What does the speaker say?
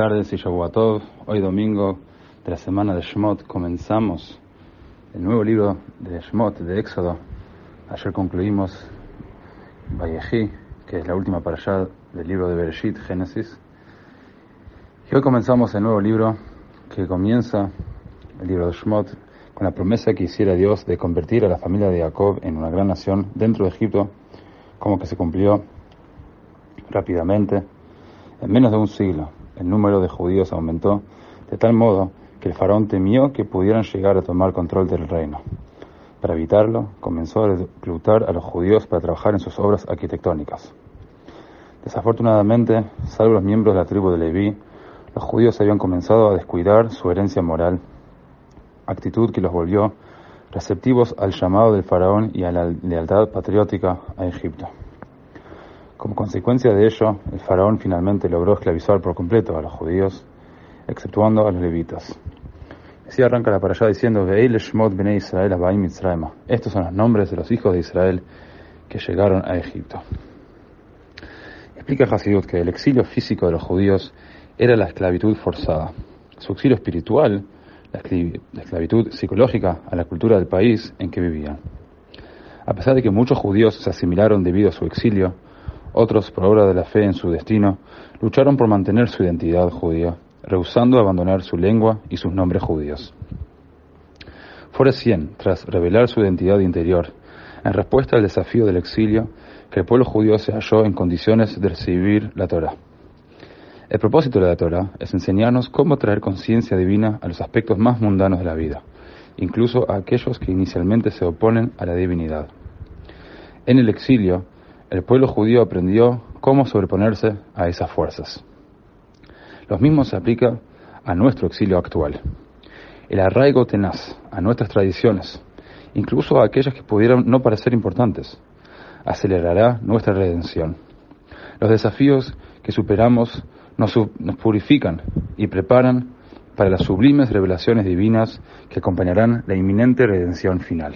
tardes y Shavuatov. Hoy domingo de la semana de Shemot comenzamos el nuevo libro de Shemot, de Éxodo. Ayer concluimos Vayechi, que es la última para allá del libro de Bereshit, Génesis. Y hoy comenzamos el nuevo libro que comienza el libro de Shemot con la promesa que hiciera Dios de convertir a la familia de Jacob en una gran nación dentro de Egipto, como que se cumplió rápidamente. En menos de un siglo, el número de judíos aumentó de tal modo que el faraón temió que pudieran llegar a tomar control del reino. Para evitarlo, comenzó a reclutar a los judíos para trabajar en sus obras arquitectónicas. Desafortunadamente, salvo los miembros de la tribu de Leví, los judíos habían comenzado a descuidar su herencia moral, actitud que los volvió receptivos al llamado del faraón y a la lealtad patriótica a Egipto. Como consecuencia de ello, el faraón finalmente logró esclavizar por completo a los judíos, exceptuando a los levitas. Así arranca la para allá diciendo, Israel Estos son los nombres de los hijos de Israel que llegaron a Egipto. Explica Hasidut que el exilio físico de los judíos era la esclavitud forzada. Su exilio espiritual, la esclavitud psicológica a la cultura del país en que vivían. A pesar de que muchos judíos se asimilaron debido a su exilio, otros, por obra de la fe en su destino, lucharon por mantener su identidad judía, rehusando abandonar su lengua y sus nombres judíos. Fue recién, tras revelar su identidad interior, en respuesta al desafío del exilio, que el pueblo judío se halló en condiciones de recibir la Torah. El propósito de la Torah es enseñarnos cómo traer conciencia divina a los aspectos más mundanos de la vida, incluso a aquellos que inicialmente se oponen a la divinidad. En el exilio, el pueblo judío aprendió cómo sobreponerse a esas fuerzas. Lo mismo se aplica a nuestro exilio actual. El arraigo tenaz a nuestras tradiciones, incluso a aquellas que pudieran no parecer importantes, acelerará nuestra redención. Los desafíos que superamos nos purifican y preparan para las sublimes revelaciones divinas que acompañarán la inminente redención final.